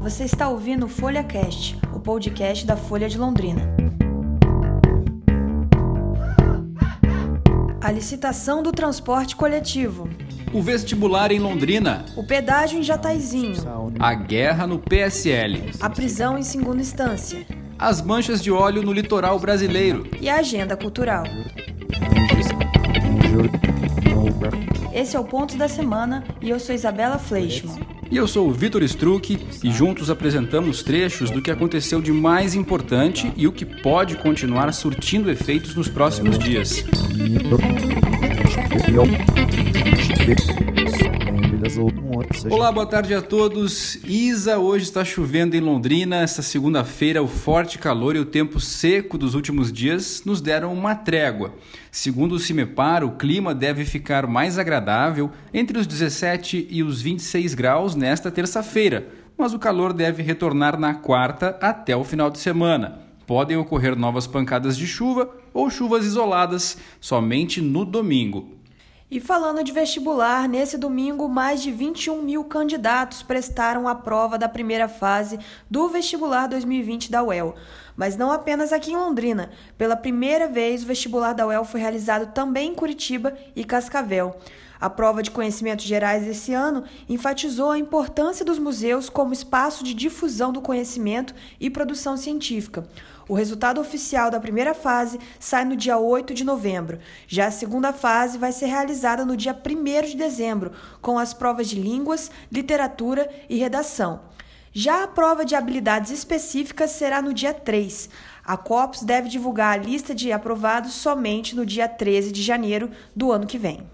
Você está ouvindo o Folha Cast, o podcast da Folha de Londrina. A licitação do transporte coletivo. O vestibular em Londrina. O pedágio em Jataizinho. A guerra no PSL. A prisão em segunda instância. As manchas de óleo no litoral brasileiro. E a agenda cultural. Esse é o Ponto da Semana e eu sou Isabela Fleischmann. E eu sou o Vitor Struck e juntos apresentamos trechos do que aconteceu de mais importante e o que pode continuar surtindo efeitos nos próximos dias. Olá, boa tarde a todos. Isa, hoje está chovendo em Londrina. Esta segunda-feira, o forte calor e o tempo seco dos últimos dias nos deram uma trégua. Segundo o CIMEPAR, o clima deve ficar mais agradável entre os 17 e os 26 graus nesta terça-feira, mas o calor deve retornar na quarta até o final de semana. Podem ocorrer novas pancadas de chuva ou chuvas isoladas somente no domingo. E falando de vestibular, nesse domingo, mais de 21 mil candidatos prestaram a prova da primeira fase do vestibular 2020 da UEL. Mas não apenas aqui em Londrina. Pela primeira vez, o vestibular da UEL foi realizado também em Curitiba e Cascavel. A prova de conhecimentos gerais desse ano enfatizou a importância dos museus como espaço de difusão do conhecimento e produção científica. O resultado oficial da primeira fase sai no dia 8 de novembro. Já a segunda fase vai ser realizada no dia 1 de dezembro, com as provas de línguas, literatura e redação. Já a prova de habilidades específicas será no dia 3. A COPS deve divulgar a lista de aprovados somente no dia 13 de janeiro do ano que vem.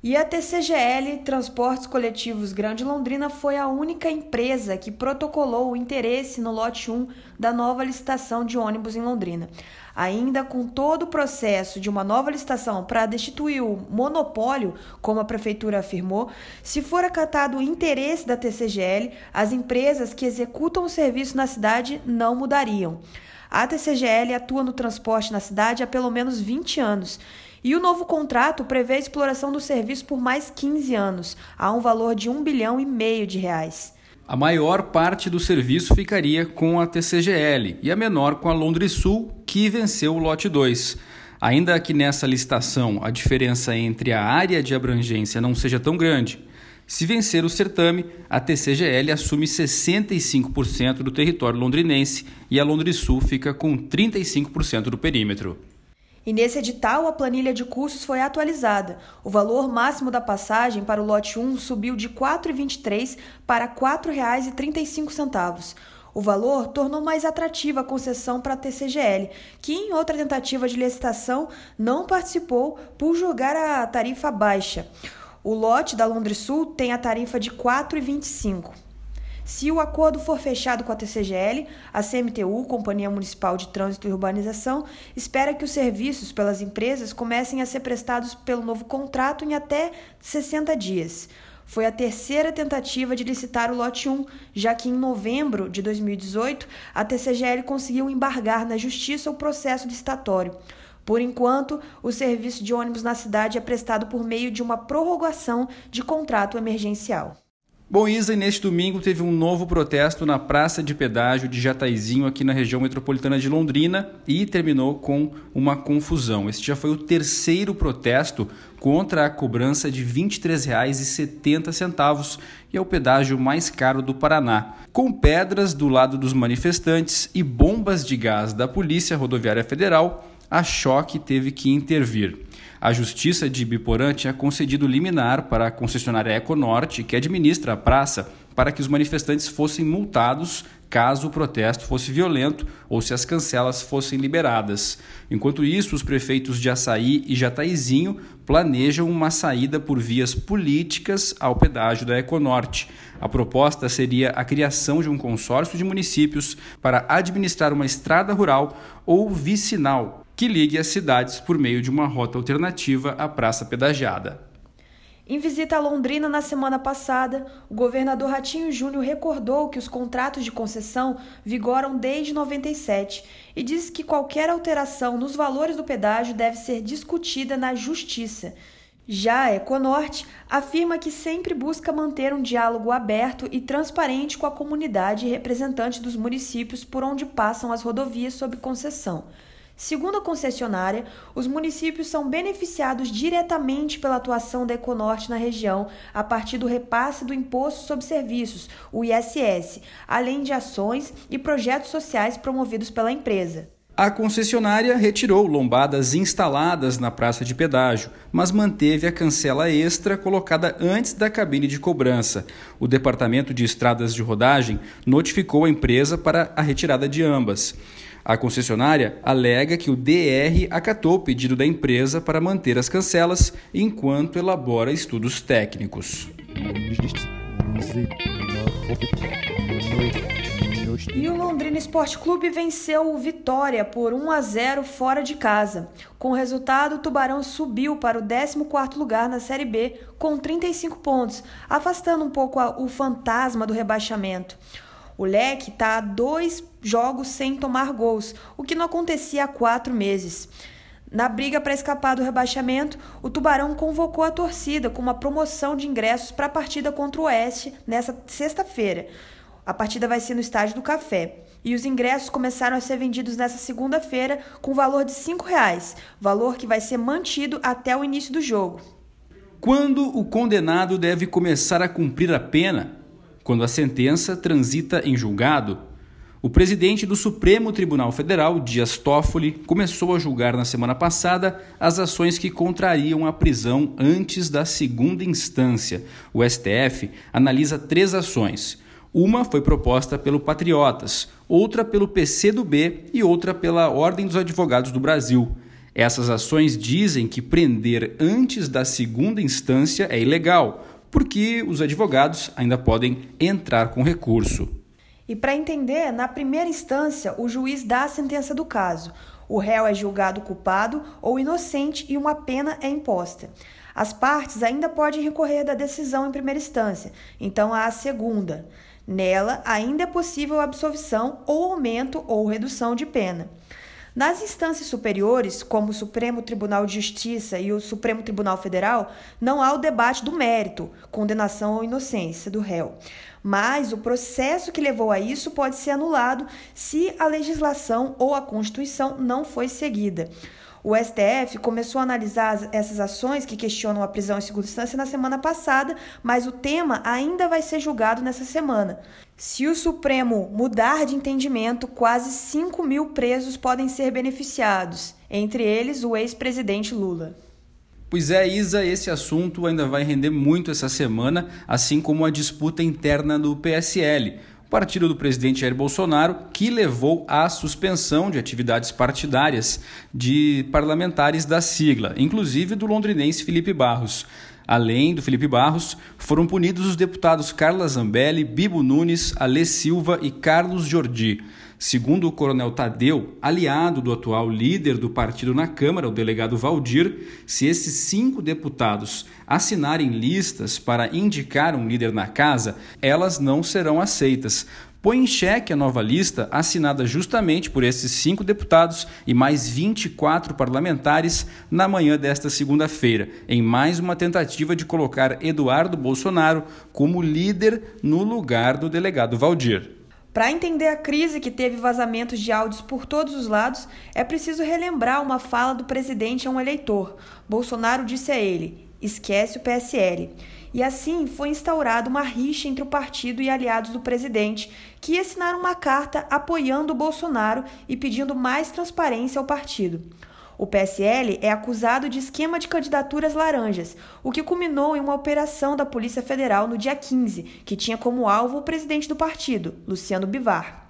E a TCGL Transportes Coletivos Grande Londrina foi a única empresa que protocolou o interesse no lote 1 da nova licitação de ônibus em Londrina. Ainda com todo o processo de uma nova licitação para destituir o monopólio, como a prefeitura afirmou, se for acatado o interesse da TCGL, as empresas que executam o serviço na cidade não mudariam. A TCGL atua no transporte na cidade há pelo menos 20 anos e o novo contrato prevê a exploração do serviço por mais 15 anos, a um valor de 1 bilhão e meio de reais. A maior parte do serviço ficaria com a TCGL e a menor com a Londres Sul, que venceu o lote 2. Ainda que nessa licitação a diferença entre a área de abrangência não seja tão grande, se vencer o certame, a TCGL assume 65% do território londrinense e a Londres Sul fica com 35% do perímetro. E nesse edital, a planilha de custos foi atualizada. O valor máximo da passagem para o lote 1 subiu de R$ 4,23 para R$ 4,35. O valor tornou mais atrativa a concessão para a TCGL, que em outra tentativa de licitação não participou por julgar a tarifa baixa. O lote da Londres Sul tem a tarifa de R$ 4,25. Se o acordo for fechado com a TCGL, a CMTU, Companhia Municipal de Trânsito e Urbanização, espera que os serviços pelas empresas comecem a ser prestados pelo novo contrato em até 60 dias. Foi a terceira tentativa de licitar o lote 1, já que em novembro de 2018 a TCGL conseguiu embargar na justiça o processo licitatório. Por enquanto, o serviço de ônibus na cidade é prestado por meio de uma prorrogação de contrato emergencial. Bom, Isa, neste domingo teve um novo protesto na Praça de Pedágio de Jataizinho, aqui na região metropolitana de Londrina, e terminou com uma confusão. Este já foi o terceiro protesto contra a cobrança de R$ 23,70, e é o pedágio mais caro do Paraná, com pedras do lado dos manifestantes e bombas de gás da Polícia Rodoviária Federal, a choque teve que intervir. A Justiça de Biporã tinha concedido liminar para a concessionária Econorte, que administra a praça, para que os manifestantes fossem multados caso o protesto fosse violento ou se as cancelas fossem liberadas. Enquanto isso, os prefeitos de Açaí e Jataizinho planejam uma saída por vias políticas ao pedágio da Econorte. A proposta seria a criação de um consórcio de municípios para administrar uma estrada rural ou vicinal que ligue as cidades por meio de uma rota alternativa à praça pedagiada. Em visita a Londrina na semana passada, o governador Ratinho Júnior recordou que os contratos de concessão vigoram desde 97 e disse que qualquer alteração nos valores do pedágio deve ser discutida na justiça. Já a Econorte afirma que sempre busca manter um diálogo aberto e transparente com a comunidade e representantes dos municípios por onde passam as rodovias sob concessão. Segundo a concessionária, os municípios são beneficiados diretamente pela atuação da Econorte na região a partir do repasse do Imposto sobre Serviços, o ISS, além de ações e projetos sociais promovidos pela empresa. A concessionária retirou lombadas instaladas na praça de pedágio, mas manteve a cancela extra colocada antes da cabine de cobrança. O Departamento de Estradas de Rodagem notificou a empresa para a retirada de ambas. A concessionária alega que o DR acatou o pedido da empresa para manter as cancelas enquanto elabora estudos técnicos. E o Londrina Esporte Clube venceu o Vitória por 1 a 0 fora de casa. Com o resultado, o Tubarão subiu para o 14º lugar na Série B com 35 pontos, afastando um pouco o fantasma do rebaixamento. O Leque está a dois jogos sem tomar gols, o que não acontecia há quatro meses. Na briga para escapar do rebaixamento, o Tubarão convocou a torcida com uma promoção de ingressos para a partida contra o Oeste nesta sexta-feira. A partida vai ser no Estádio do Café. E os ingressos começaram a ser vendidos nessa segunda-feira com valor de R$ reais, valor que vai ser mantido até o início do jogo. Quando o condenado deve começar a cumprir a pena? Quando a sentença transita em julgado? O presidente do Supremo Tribunal Federal, Dias Toffoli, começou a julgar na semana passada as ações que contrariam a prisão antes da segunda instância. O STF analisa três ações uma foi proposta pelo Patriotas, outra pelo PCdoB e outra pela Ordem dos Advogados do Brasil. Essas ações dizem que prender antes da segunda instância é ilegal, porque os advogados ainda podem entrar com recurso. E para entender, na primeira instância, o juiz dá a sentença do caso. O réu é julgado culpado ou inocente e uma pena é imposta. As partes ainda podem recorrer da decisão em primeira instância, então há a segunda. Nela, ainda é possível absolvição ou aumento ou redução de pena. Nas instâncias superiores, como o Supremo Tribunal de Justiça e o Supremo Tribunal Federal, não há o debate do mérito, condenação ou inocência do réu. Mas o processo que levou a isso pode ser anulado se a legislação ou a Constituição não foi seguida. O STF começou a analisar essas ações que questionam a prisão em segunda instância na semana passada, mas o tema ainda vai ser julgado nessa semana. Se o Supremo mudar de entendimento, quase 5 mil presos podem ser beneficiados, entre eles o ex-presidente Lula. Pois é, Isa, esse assunto ainda vai render muito essa semana, assim como a disputa interna do PSL partido do presidente Jair Bolsonaro, que levou à suspensão de atividades partidárias de parlamentares da sigla, inclusive do londrinense Felipe Barros. Além do Felipe Barros, foram punidos os deputados Carla Zambelli, Bibo Nunes, Alê Silva e Carlos Jordi. Segundo o coronel Tadeu, aliado do atual líder do partido na Câmara, o delegado Valdir, se esses cinco deputados assinarem listas para indicar um líder na casa, elas não serão aceitas. Põe em xeque a nova lista, assinada justamente por esses cinco deputados e mais 24 parlamentares, na manhã desta segunda-feira, em mais uma tentativa de colocar Eduardo Bolsonaro como líder no lugar do delegado Valdir. Para entender a crise que teve vazamentos de áudios por todos os lados, é preciso relembrar uma fala do presidente a um eleitor. Bolsonaro disse a ele: esquece o PSL. E assim foi instaurada uma rixa entre o partido e aliados do presidente, que assinaram uma carta apoiando o Bolsonaro e pedindo mais transparência ao partido. O PSL é acusado de esquema de candidaturas laranjas, o que culminou em uma operação da Polícia Federal no dia 15, que tinha como alvo o presidente do partido, Luciano Bivar.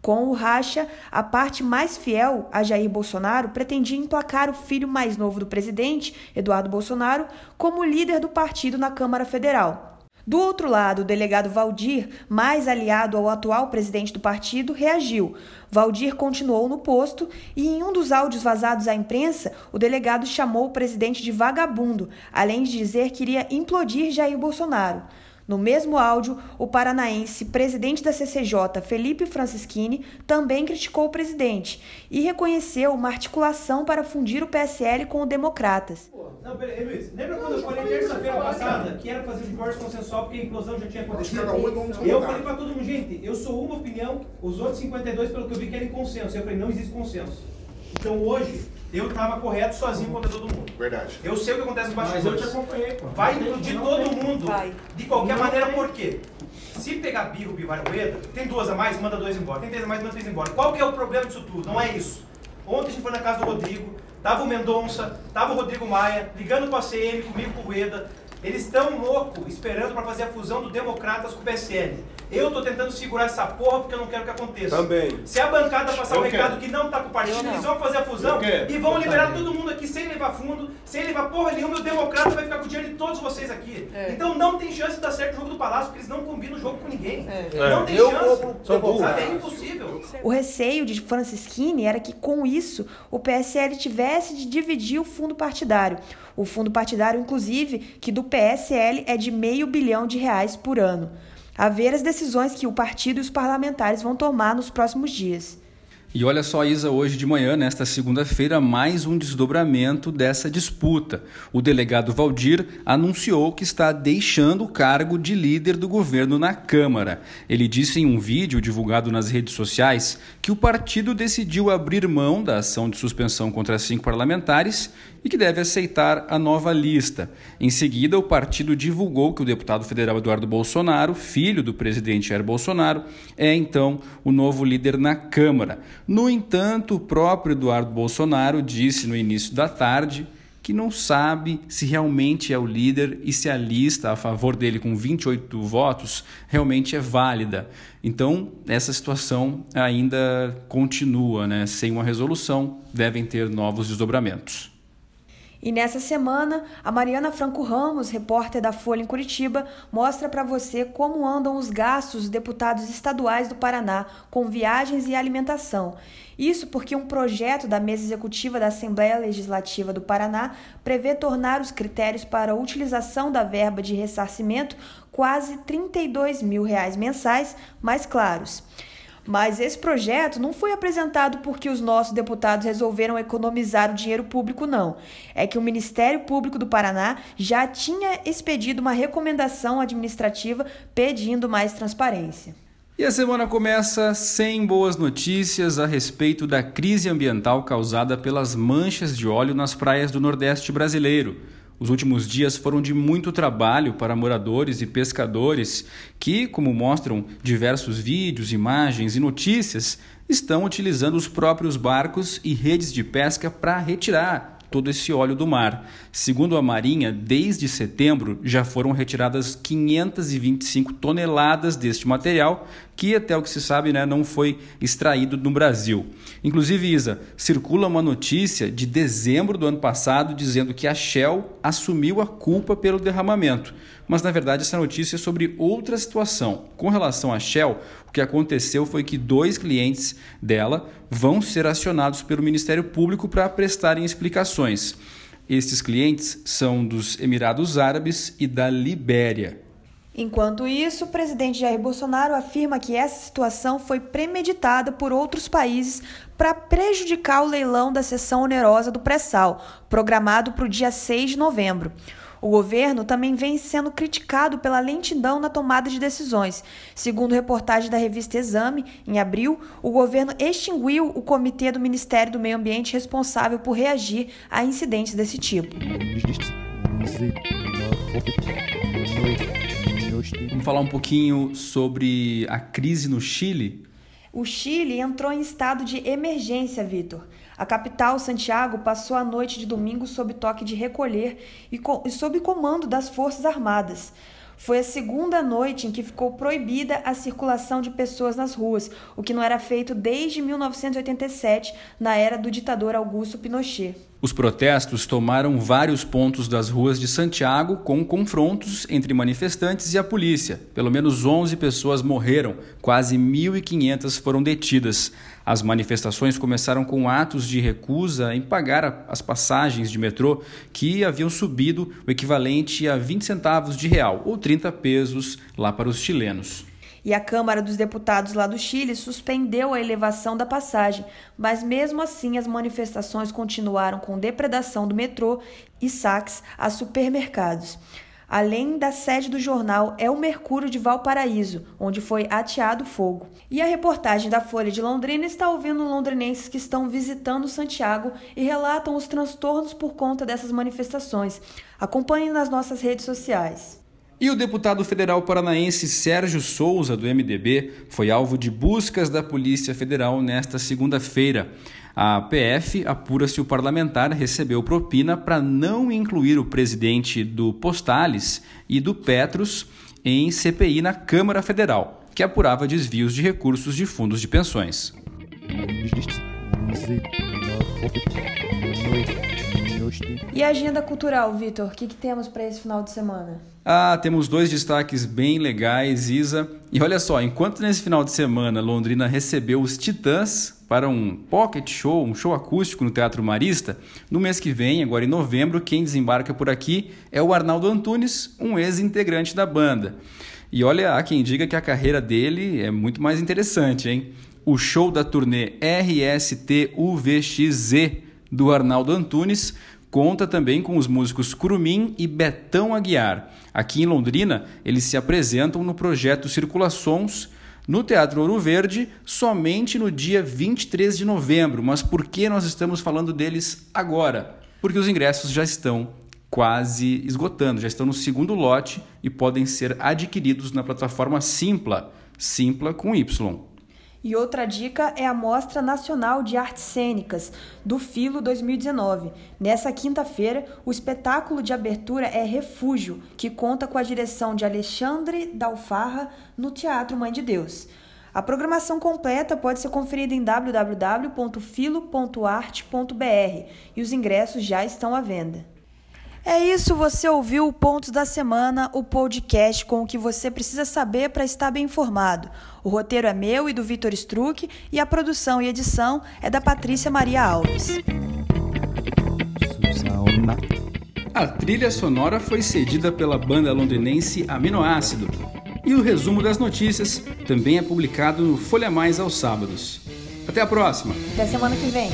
Com o racha, a parte mais fiel a Jair Bolsonaro pretendia emplacar o filho mais novo do presidente, Eduardo Bolsonaro, como líder do partido na Câmara Federal. Do outro lado, o delegado Valdir, mais aliado ao atual presidente do partido, reagiu. Valdir continuou no posto e, em um dos áudios vazados à imprensa, o delegado chamou o presidente de vagabundo, além de dizer que iria implodir Jair Bolsonaro. No mesmo áudio, o paranaense presidente da CCJ, Felipe Francischini, também criticou o presidente e reconheceu uma articulação para fundir o PSL com o Democratas. Não, peraí, Luiz. Lembra quando eu falei terça-feira passada que era fazer um divórcio consensual porque a implosão já tinha acontecido? Eu falei para todo mundo, gente, eu sou uma opinião, os outros 52, pelo que eu vi, querem consenso. Eu falei, não existe consenso. Então hoje, eu estava correto sozinho contra todo mundo. Verdade. Eu sei o que acontece no bastidores. Mas eu te acompanhei, pô. Vai de todo mundo. Vai. De qualquer maneira, por quê? Se pegar birro, Bivar Rueda, tem duas a mais, manda dois embora. Tem três a mais, manda três embora. Qual que é o problema disso tudo? Não é isso. Ontem a gente foi na casa do Rodrigo, tava o Mendonça, tava o Rodrigo Maia, ligando para a CM, comigo, com o Rueda. Eles estão loucos esperando para fazer a fusão do Democratas com o PSL. Eu tô tentando segurar essa porra porque eu não quero que aconteça. Também. Se a bancada passar Eu o recado quero. que não tá com o partido, eles vão fazer a fusão e vão Eu liberar também. todo mundo aqui sem levar fundo, sem levar porra nenhuma. E o Democrata vai ficar com o dinheiro de todos vocês aqui. É. Então não tem chance de dar certo o jogo do Palácio, porque eles não combinam o jogo com ninguém. É. Não tem Eu chance. vou. Sabe? É impossível. O receio de Francischini era que, com isso, o PSL tivesse de dividir o fundo partidário. O fundo partidário, inclusive, que do PSL é de meio bilhão de reais por ano. A ver as decisões que o partido e os parlamentares vão tomar nos próximos dias. E olha só, Isa, hoje de manhã, nesta segunda-feira, mais um desdobramento dessa disputa. O delegado Valdir anunciou que está deixando o cargo de líder do governo na Câmara. Ele disse em um vídeo divulgado nas redes sociais que o partido decidiu abrir mão da ação de suspensão contra cinco parlamentares e que deve aceitar a nova lista. Em seguida, o partido divulgou que o deputado federal Eduardo Bolsonaro, filho do presidente Jair Bolsonaro, é então o novo líder na Câmara. No entanto, o próprio Eduardo Bolsonaro disse no início da tarde que não sabe se realmente é o líder e se a lista a favor dele com 28 votos realmente é válida. Então, essa situação ainda continua, né? Sem uma resolução, devem ter novos desdobramentos. E nessa semana, a Mariana Franco Ramos, repórter da Folha em Curitiba, mostra para você como andam os gastos dos deputados estaduais do Paraná com viagens e alimentação. Isso porque um projeto da mesa executiva da Assembleia Legislativa do Paraná prevê tornar os critérios para a utilização da verba de ressarcimento quase 32 mil reais mensais mais claros. Mas esse projeto não foi apresentado porque os nossos deputados resolveram economizar o dinheiro público, não. É que o Ministério Público do Paraná já tinha expedido uma recomendação administrativa pedindo mais transparência. E a semana começa sem boas notícias a respeito da crise ambiental causada pelas manchas de óleo nas praias do Nordeste brasileiro. Os últimos dias foram de muito trabalho para moradores e pescadores que, como mostram diversos vídeos, imagens e notícias, estão utilizando os próprios barcos e redes de pesca para retirar todo esse óleo do mar. Segundo a Marinha, desde setembro já foram retiradas 525 toneladas deste material, que até o que se sabe né, não foi extraído no Brasil. Inclusive, Isa, circula uma notícia de dezembro do ano passado dizendo que a Shell assumiu a culpa pelo derramamento. Mas na verdade essa notícia é sobre outra situação. Com relação à Shell, o que aconteceu foi que dois clientes dela vão ser acionados pelo Ministério Público para prestarem explicações. Estes clientes são dos Emirados Árabes e da Libéria. Enquanto isso, o presidente Jair Bolsonaro afirma que essa situação foi premeditada por outros países para prejudicar o leilão da sessão onerosa do pré-sal, programado para o dia 6 de novembro. O governo também vem sendo criticado pela lentidão na tomada de decisões. Segundo reportagem da revista Exame, em abril, o governo extinguiu o comitê do Ministério do Meio Ambiente responsável por reagir a incidentes desse tipo. Vamos falar um pouquinho sobre a crise no Chile. O Chile entrou em estado de emergência, Vitor. A capital, Santiago, passou a noite de domingo sob toque de recolher e, co e sob comando das Forças Armadas. Foi a segunda noite em que ficou proibida a circulação de pessoas nas ruas, o que não era feito desde 1987, na era do ditador Augusto Pinochet. Os protestos tomaram vários pontos das ruas de Santiago com confrontos entre manifestantes e a polícia. Pelo menos 11 pessoas morreram, quase 1.500 foram detidas. As manifestações começaram com atos de recusa em pagar as passagens de metrô que haviam subido o equivalente a 20 centavos de real ou 30 pesos lá para os chilenos. E a Câmara dos Deputados lá do Chile suspendeu a elevação da passagem, mas mesmo assim as manifestações continuaram com depredação do metrô e saques a supermercados. Além da sede do jornal é o Mercúrio de Valparaíso, onde foi ateado fogo. E a reportagem da Folha de Londrina está ouvindo londrinenses que estão visitando Santiago e relatam os transtornos por conta dessas manifestações. Acompanhe nas nossas redes sociais. E o deputado federal paranaense Sérgio Souza, do MDB, foi alvo de buscas da Polícia Federal nesta segunda-feira. A PF apura se o parlamentar recebeu propina para não incluir o presidente do Postales e do Petros em CPI na Câmara Federal, que apurava desvios de recursos de fundos de pensões. E a agenda cultural, Vitor? O que, que temos para esse final de semana? Ah, temos dois destaques bem legais, Isa. E olha só, enquanto nesse final de semana Londrina recebeu os Titãs para um pocket show, um show acústico no Teatro Marista, no mês que vem, agora em novembro, quem desembarca por aqui é o Arnaldo Antunes, um ex-integrante da banda. E olha, há quem diga que a carreira dele é muito mais interessante, hein? O show da turnê RSTUVXZ do Arnaldo Antunes conta também com os músicos Curumim e Betão Aguiar. Aqui em Londrina, eles se apresentam no projeto Circulações no Teatro Ouro Verde somente no dia 23 de novembro. Mas por que nós estamos falando deles agora? Porque os ingressos já estão quase esgotando, já estão no segundo lote e podem ser adquiridos na plataforma Simpla, Simpla com Y. E outra dica é a Mostra Nacional de Artes Cênicas do Filo 2019. Nessa quinta-feira, o espetáculo de abertura é Refúgio, que conta com a direção de Alexandre Dalfarra no Teatro Mãe de Deus. A programação completa pode ser conferida em www.filo.arte.br e os ingressos já estão à venda. É isso, você ouviu o Pontos da Semana, o podcast com o que você precisa saber para estar bem informado. O roteiro é meu e do Vitor Struck e a produção e edição é da Patrícia Maria Alves. A trilha sonora foi cedida pela banda londrinense Aminoácido. E o resumo das notícias também é publicado no Folha Mais aos sábados. Até a próxima! Até semana que vem!